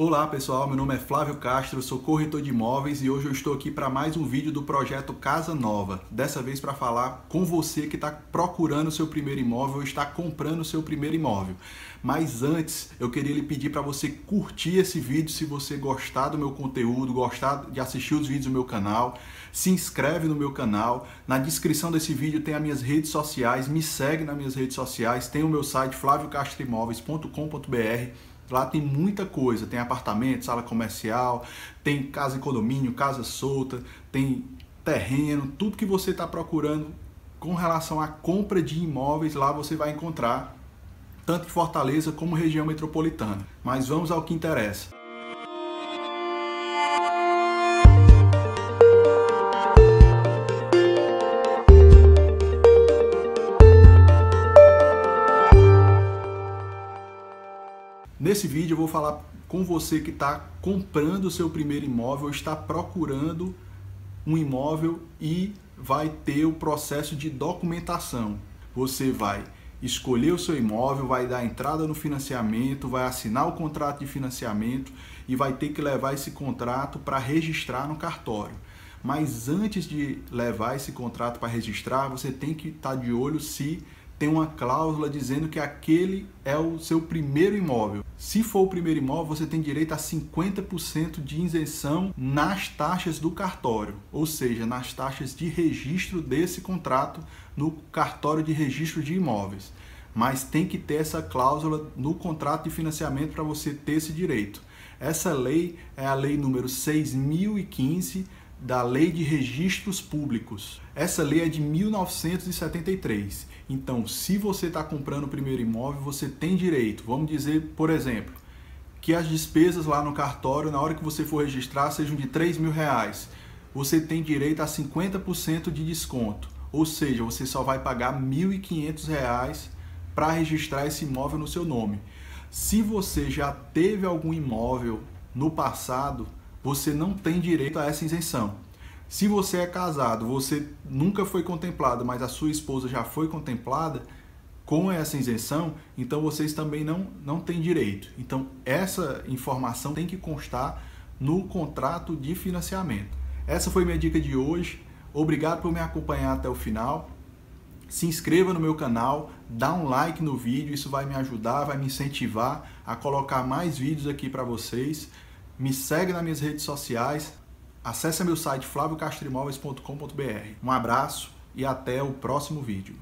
Olá pessoal, meu nome é Flávio Castro, sou corretor de imóveis e hoje eu estou aqui para mais um vídeo do projeto Casa Nova. Dessa vez para falar com você que está procurando seu primeiro imóvel ou está comprando seu primeiro imóvel. Mas antes, eu queria lhe pedir para você curtir esse vídeo se você gostar do meu conteúdo, gostar de assistir os vídeos do meu canal. Se inscreve no meu canal. Na descrição desse vídeo tem as minhas redes sociais, me segue nas minhas redes sociais, tem o meu site flaviocastroimóveis.com.br Lá tem muita coisa, tem apartamento, sala comercial, tem casa em condomínio, casa solta, tem terreno, tudo que você está procurando com relação à compra de imóveis, lá você vai encontrar, tanto em Fortaleza como região metropolitana. Mas vamos ao que interessa. Nesse vídeo eu vou falar com você que está comprando o seu primeiro imóvel, está procurando um imóvel e vai ter o processo de documentação. Você vai escolher o seu imóvel, vai dar entrada no financiamento, vai assinar o contrato de financiamento e vai ter que levar esse contrato para registrar no cartório. Mas antes de levar esse contrato para registrar, você tem que estar tá de olho se tem uma cláusula dizendo que aquele é o seu primeiro imóvel. Se for o primeiro imóvel, você tem direito a 50% de isenção nas taxas do cartório, ou seja, nas taxas de registro desse contrato no cartório de registro de imóveis. Mas tem que ter essa cláusula no contrato de financiamento para você ter esse direito. Essa lei é a lei número 6015 da Lei de Registros Públicos. Essa lei é de 1973. Então, se você está comprando o primeiro imóvel, você tem direito. Vamos dizer, por exemplo, que as despesas lá no cartório, na hora que você for registrar, sejam de 3 mil reais. Você tem direito a 50% de desconto. Ou seja, você só vai pagar R$ 1.500 para registrar esse imóvel no seu nome. Se você já teve algum imóvel no passado, você não tem direito a essa isenção. Se você é casado, você nunca foi contemplado, mas a sua esposa já foi contemplada com essa isenção, então vocês também não, não têm direito. Então, essa informação tem que constar no contrato de financiamento. Essa foi minha dica de hoje. Obrigado por me acompanhar até o final. Se inscreva no meu canal, dá um like no vídeo, isso vai me ajudar, vai me incentivar a colocar mais vídeos aqui para vocês me segue nas minhas redes sociais, acesse meu site flaviocastrimóveis.com.br. Um abraço e até o próximo vídeo.